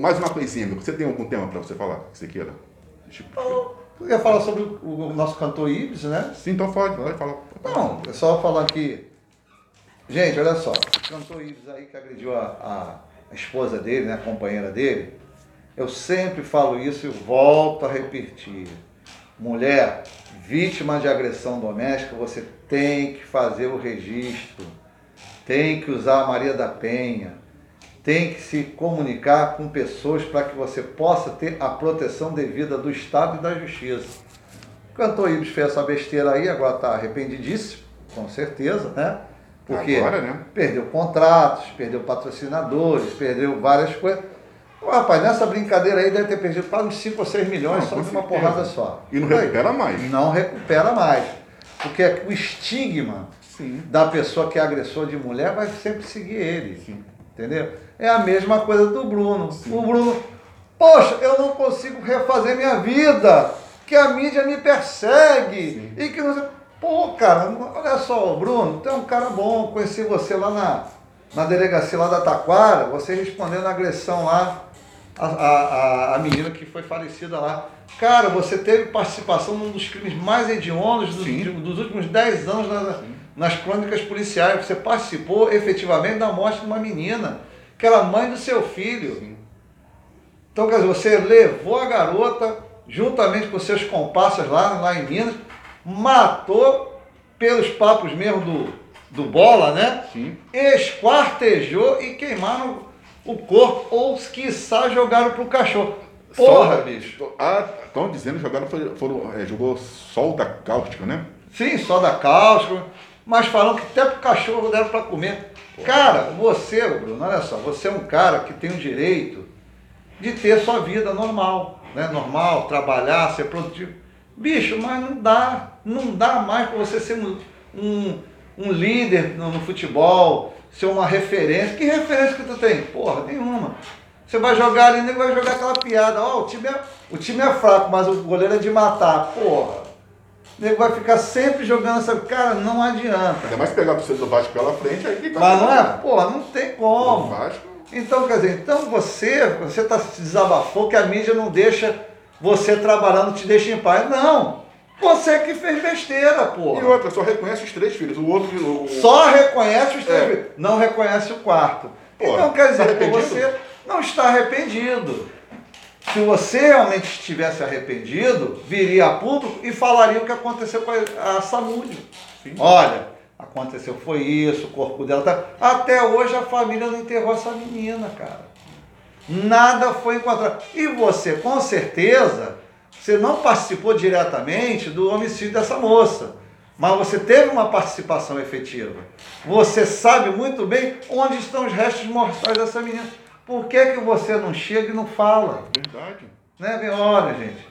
mais uma coisinha, você tem algum tema para você falar que você queira? Tipo, eu ia falar sobre o, o nosso cantor Ibis, né? Sim, então pode, pode falar. Não, é só falar que. Gente, olha só, o cantor Ibis aí que agrediu a, a, a esposa dele, né, a companheira dele, eu sempre falo isso e volto a repetir. Mulher, vítima de agressão doméstica, você tem que fazer o registro, tem que usar a Maria da Penha, tem que se comunicar com pessoas para que você possa ter a proteção devida do Estado e da Justiça. O cantor Ibis fez essa besteira aí, agora está arrependidíssimo, com certeza, né? Porque agora, né? perdeu contratos, perdeu patrocinadores, perdeu várias coisas. Pô, rapaz, nessa brincadeira aí deve ter perdido quase uns 5 ou 6 milhões não, só de uma porrada só. E não recupera mais. Não recupera mais. Porque o estigma Sim. da pessoa que é agressor de mulher vai sempre seguir ele. Sim. Entendeu? É a mesma coisa do Bruno. Sim. O Bruno, poxa, eu não consigo refazer minha vida, que a mídia me persegue. E que não Pô, cara, olha só, Bruno, tu é um cara bom, conheci você lá na, na delegacia lá da Taquara, você respondendo a agressão lá a, a, a menina que foi falecida lá. Cara, você teve participação num dos crimes mais hediondos dos, dos últimos 10 anos na, nas crônicas policiais. Você participou efetivamente da morte de uma menina, que era mãe do seu filho. Sim. Então, quer dizer, você levou a garota, juntamente com seus comparsas lá, lá em Minas, matou pelos papos mesmo do, do Bola, né? Sim. Esquartejou e queimaram o corpo, ou quiçá jogaram pro cachorro. Porra, sol, bicho. Ah, estão dizendo que jogaram, foram, foram, é, jogou sol da cáustica, né? Sim, sol da cáustica, mas falam que até pro cachorro deram para comer. Cara, você, Bruno, olha só, você é um cara que tem o direito de ter sua vida normal, né? Normal, trabalhar, ser produtivo. Bicho, mas não dá, não dá mais para você ser um, um, um líder no, no futebol, ser uma referência. Que referência que tu tem? Porra, nenhuma. Você vai jogar ali, nem vai jogar aquela piada. Ó, oh, o, time é, o time é fraco, mas o goleiro é de matar. Porra. Nego vai ficar sempre jogando essa. Cara, não adianta. Ainda mais pegar o do Vasco pela frente, aí que tá Mas não é? Porra, não tem como. O Vasco. Então, quer dizer, então você, você tá se desabafou que a mídia não deixa você trabalhando, te deixa em paz. Não. Você que fez besteira, porra. E outra, só reconhece os três filhos. O outro. O... Só reconhece os três é. filhos. Não reconhece o quarto. Porra, então quer dizer, tá você não está arrependido. Se você realmente estivesse arrependido, viria a público e falaria o que aconteceu com a, a. Olha, aconteceu foi isso, o corpo dela tá. Até hoje a família não enterrou essa menina, cara. Nada foi encontrado. E você, com certeza, você não participou diretamente do homicídio dessa moça, mas você teve uma participação efetiva. Você sabe muito bem onde estão os restos mortais dessa menina. Por que, que você não chega e não fala? Verdade. Né? Olha, gente,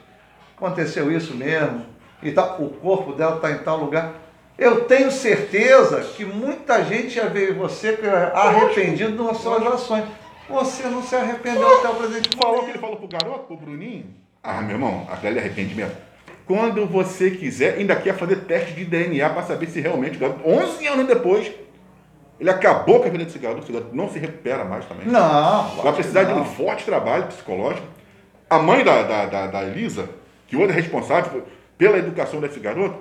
aconteceu isso mesmo. E tá, o corpo dela está em tal lugar. Eu tenho certeza que muita gente já veio você arrependido das suas ações. Você não se arrependeu até o presente Falou que ele falou pro garoto, pro Bruninho? Ah, meu irmão, aquele arrependimento. Quando você quiser, ainda quer fazer teste de DNA para saber se realmente o garoto, 11 anos depois, ele acabou com a vida desse garoto, esse garoto não se recupera mais também. Não. Vai precisar de um forte trabalho psicológico. A mãe da, da, da, da Elisa, que hoje é responsável pela educação desse garoto,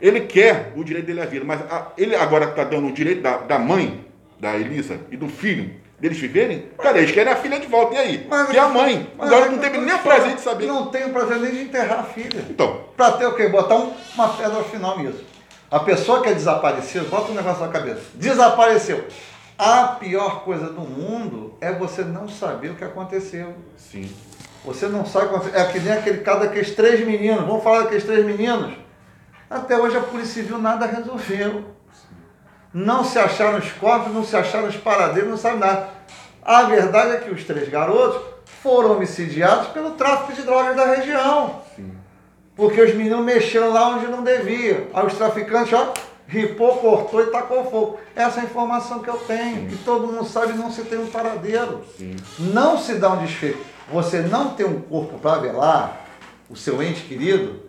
ele quer o direito dele à vida, mas a, ele agora está dando o direito da, da mãe, da Elisa, e do filho, deles viverem, cara, eles querem a filha de volta. E aí? Mas, e a mãe? Agora não teve nem o prazer de saber. Não tem o prazer nem de enterrar a filha. Então. Pra ter o quê? Botar um, uma pedra final nisso. A pessoa que é desaparecida, bota um negócio na cabeça. Desapareceu. A pior coisa do mundo é você não saber o que aconteceu. Sim. Você não sabe o que aconteceu. É que nem aquele caso daqueles três meninos. Vamos falar daqueles três meninos. Até hoje a Polícia Civil nada resolveu não se acharam os corpos, não se acharam os paradeiros, não sabe nada. A verdade é que os três garotos foram homicidiados pelo tráfico de drogas da região. Sim. Porque os meninos mexeram lá onde não deviam. Aí os traficantes, ó, ripou, cortou e tacou fogo. Essa é a informação que eu tenho, que todo mundo sabe não se tem um paradeiro. Sim. Não se dá um desfecho. Você não ter um corpo para velar, o seu ente querido,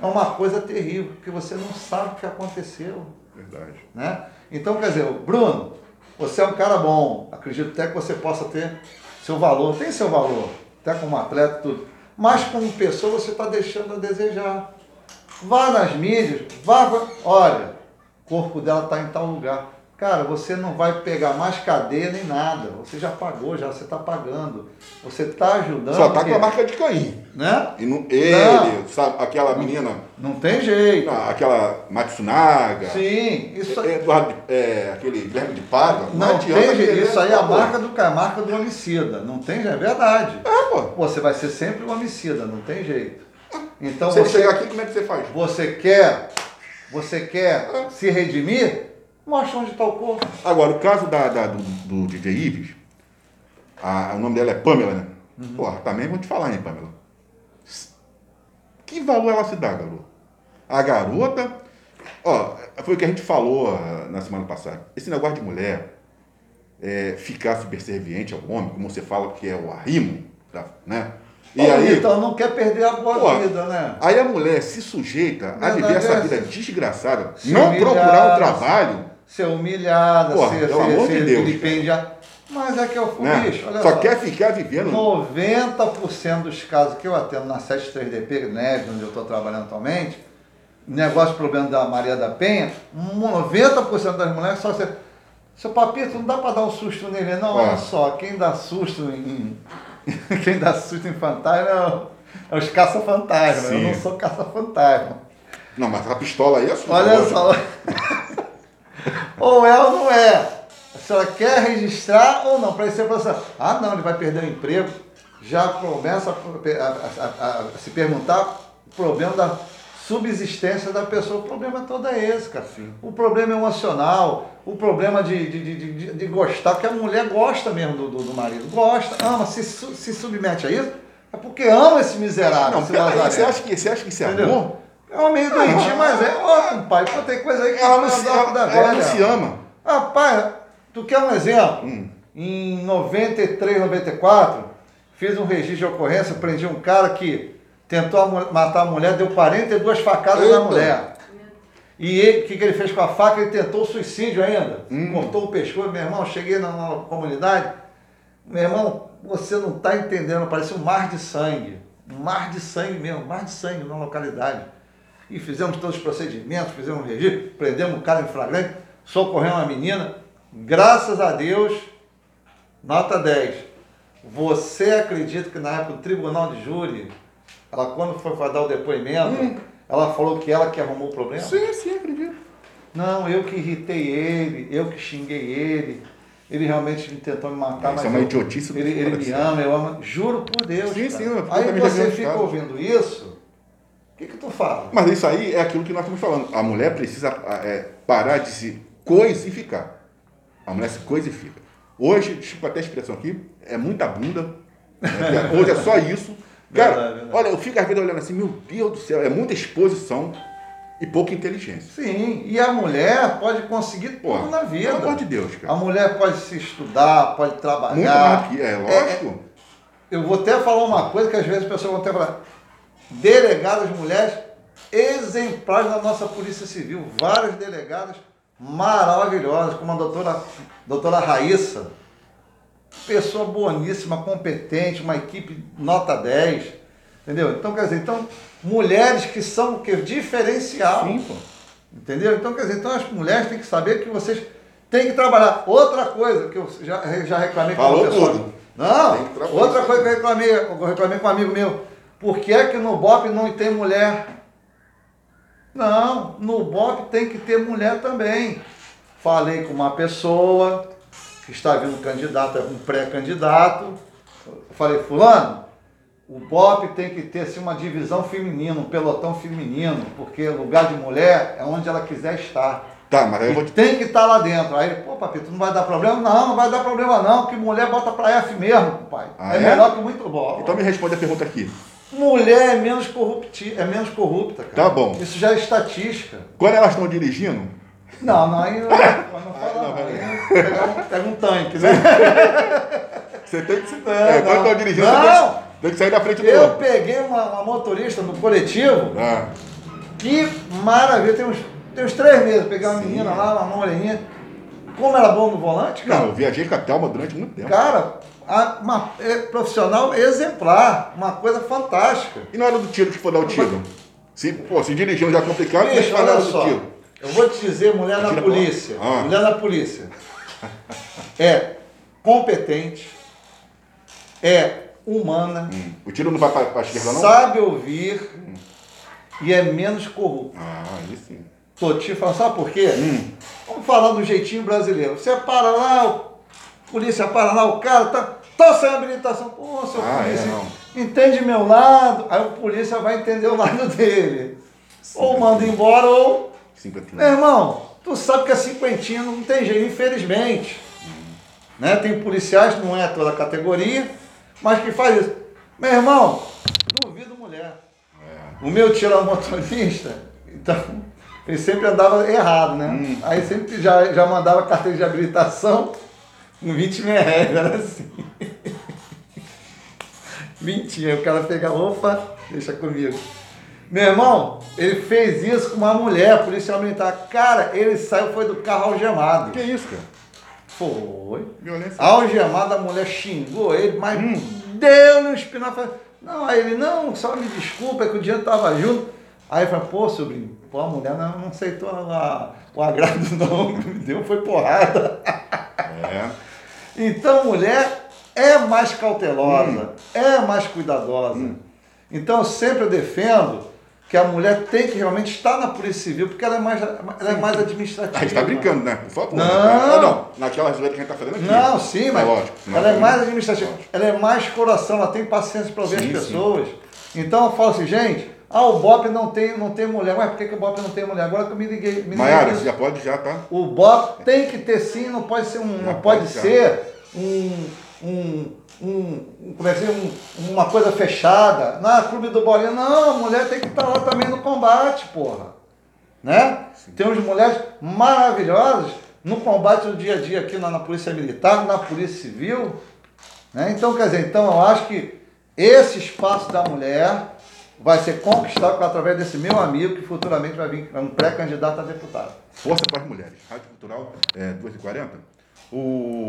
é uma coisa terrível, porque você não sabe o que aconteceu. Verdade. Né? Então, quer dizer, Bruno, você é um cara bom. Acredito até que você possa ter seu valor, tem seu valor, até como atleta, tudo. Mas como pessoa você está deixando a desejar. Vá nas mídias, vá, olha, o corpo dela está em tal lugar. Cara, você não vai pegar mais cadeia nem nada. Você já pagou, já você está pagando. Você está ajudando. Só tá com a marca de Caim. Né? E não, ele, Não. sabe, aquela menina, Não tem jeito. não, aquela Matsunaga, Sim, isso aí. Eduardo, é, aquele Guilherme de Pádua. Não adianta tem jeito. Isso aí é a marca do a marca do homicida. Não tem jeito, é verdade. É, pô. Você vai ser sempre um homicida, não tem jeito. Então Você você, chegar aqui, como é que você faz? você quer, você quer se redimir? Mostra onde está o corpo. Agora, o caso da, da- do, do DJ Ives, a- o nome dela é Pamela, né? Porra, também vou te falar, hein, Pamela. Que valor ela se dá, garoto? A garota, ó, foi o que a gente falou ah, na semana passada. Esse negócio de mulher é, ficar subserviente ao homem, como você fala que é o arrimo, né? E aí, Então não quer perder a boa vida, né? aí a mulher se sujeita a viver essa é vida desgraçada, não procurar um trabalho, Ser humilhada, Porra, ser, pelo ser, amor de ser Deus, vilipendiada. Mas é que é o né? bicho, olha só só. quer ficar vivendo 90% dos casos que eu atendo na 73DP Neves, onde eu estou trabalhando atualmente, negócio problema da Maria da Penha, 90% das mulheres só você. Seu papito, não dá para dar um susto nele, não. Ah. Olha só, quem dá susto em. quem dá susto em fantasma é, é os caça-fantasma. Eu não sou caça-fantasma. Não, mas a pistola aí é sua. Olha lógico. só. ou é ou não é. A senhora quer registrar ou não? Para ser processo. Ah, não, ele vai perder o emprego. Já começa a, a- a- a se perguntar o problema da subsistência da pessoa. O problema todo é esse, cara. O problema emocional, o problema de, de, de, de, de gostar, porque a mulher gosta mesmo do, do, do marido. Gosta, ama, se, se submete a isso. É porque ama esse miserável. Não, esse peraí, você acha que, você acha que isso é amor? É um meio doentinho, mas é. Ó, pai, pô, tem coisa aí que Ela não, se, dar ela, da ela velha. não se ama. Rapaz, tu quer um exemplo? Hum. Em 93, 94, fiz um registro de ocorrência, prendi um cara que tentou matar a mulher, deu 42 facadas Eita. na mulher. E o que, que ele fez com a faca? Ele tentou suicídio ainda. Hum. Cortou o pescoço. Meu irmão, cheguei na, na comunidade. Meu irmão, você não está entendendo, parece um mar de sangue. Um mar de sangue mesmo, um mar de sangue na localidade. E fizemos todos os procedimentos, fizemos um registro, prendemos o cara em flagrante, socorremos a menina. Graças a Deus, nota 10. Você acredita que na época do tribunal de júri, ela quando foi para dar o depoimento, ela falou que ela que arrumou o problema? Sim, sim, acredito. Não, eu que irritei ele, eu que xinguei ele. Ele realmente tentou me matar, Isso mas é uma eu- idiotice do ele, ele me série. ama, eu amo. Juro por Deus. Sim, cara. sim, eu Aí você fica ouvindo isso, o que, que tu fala? Mas isso aí é aquilo que nós estamos falando. A mulher precisa é, parar de se coisificar. A mulher se coisifica. Hoje, desculpa até a expressão aqui, é muita bunda. né? Hoje é só isso. Cara, Verdade, verdade. olha, eu fico às vezes olhando assim, meu Deus do céu, é muita exposição e pouca inteligência. Sim, e a mulher pode conseguir Pô, tudo na vida. pelo amor de Deus, cara. A mulher pode se estudar, pode trabalhar. Muito mais que é, lógico. Eu vou até falar uma coisa que às vezes as pessoas vão até falar. Delegadas mulheres exemplares da nossa Polícia Civil. Várias delegadas maravilhosas, como a doutora, doutora Raíssa. Pessoa boníssima, competente, uma equipe nota 10. Entendeu? Então, quer dizer, então, mulheres que são o quê? Diferencial. Sim, pô. Entendeu? Então, quer dizer, então as mulheres têm que saber que vocês têm que trabalhar. Outra coisa que eu já, já reclamei com Falou uma pessoa. tudo. Não, que outra coisa que eu reclamei, eu reclamei com um amigo meu. Por que é que no BOP não tem mulher? Não, no BOP tem que ter mulher também. Falei com uma pessoa que está vindo candidato, um pré-candidato. Falei, fulano, o BOP tem que ter assim, uma divisão feminina, um pelotão feminino, porque lugar de mulher é onde ela quiser estar. Tá, mas aí eu vou te. tem que estar lá dentro. Aí ele, pô, papito, não vai dar problema? Não, não vai dar problema não, que mulher bota pra F mesmo, pai. Ah, é, é? melhor que muito bom. Então me responde a pergunta aqui. Mulher é menos, corrupti é menos corrupta, cara. Tá bom. Isso já é estatística. Quando elas estão dirigindo, Não, não, aí não, não fala não, vai Aí pega um, pega um tanque, né? você tem que. Não, é, quando não. estão dirigindo, Não. você tem que, tem que sair da frente do Eu outro. peguei uma, uma motorista no coletivo, Ah, que maravilha, tem uns, tem uns três meses, peguei uma Sim. menina lá, uma moreninha, como era bom no volante, cara. Não, eu viajei com a Thelma durante muito tempo. Cara, a- uma é, profissional exemplar, uma coisa fantástica. E na hora do tiro que for dar o tiro? Se, pô, se dirigindo já é complicado, Bicho, deixa olha do só. tiro. Eu vou te dizer, mulher na polícia. Ah. Mulher na polícia. É competente, é humana, Hum. O tiro não vai pra, pra esquerda, não? sabe ouvir e é menos corrupta. Ah, aí sim. Tô te falando, sabe por quê? Hum. Vamos falar do jeitinho brasileiro. Você para lá, o polícia para lá, o cara tá, tá sem habilitação. Pô, seu Ah, é, polícia, não. entende meu lado. Aí o polícia vai entender o lado dele. ou manda embora, ou. Cinquentinha. Meu irmão, tu sabe que a cinquentinha não tem jeito, infelizmente. Né? Tem policiais, não é toda a categoria, mas que faz isso. Meu irmão, duvido mulher. O meu tio era motorista, então ele sempre andava errado, né? Hum. Aí sempre já, já mandava carteira de habilitação no 20 mil reais, era assim. Mentira, o cara pega, opa, deixa comigo. Meu irmão, ele fez isso com uma mulher, policial militar. Cara, ele saiu, foi do carro algemado. Que isso, cara? Foi. Violência. Algemado, a mulher xingou ele, mas deu-lhe um espinafre. Não, aí ele, não, só me desculpa, é que o dinheiro tava junto. Aí eu falei, pô, sobrinho, pô, a mulher não, aceitou a- o agrado não, me deu, foi porrada. É. Então, mulher é mais cautelosa, é mais cuidadosa. Então, eu sempre defendo que a mulher tem que realmente estar na Polícia Civil, porque ela é mais, ela é mais administrativa. A gente tá brincando, né? Por favor. Não. Ah, não. Naquela que a gente tá fazendo aqui. Não, sim, mas É lógico. Não, ela é mais administrativa, Lógico. ela é mais coração, ela tem paciência para ouvir Sim, as sim. pessoas. Então eu falo assim, gente, ah, o BOP não tem, não tem mulher. Ué, por que, que o BOP não tem mulher? Agora que eu me liguei. Me Maiara, você já pode já, tá? O BOP tem que ter sim, não pode ser um, Já não pode pode, ser um, um, um, como é que diz? Um- uma coisa fechada. Na clube do bolinha, não, a mulher tem que estar lá também no combate, porra. Né? Temos mulheres maravilhosas no combate do dia a dia aqui na, na Polícia Militar, na Polícia Civil. Né? Então, quer dizer, então eu acho que esse espaço da mulher vai ser conquistado através desse meu amigo que futuramente vai vir é um pré-candidato a deputado. Força para as mulheres. Rádio Cultural, é, 2h40. O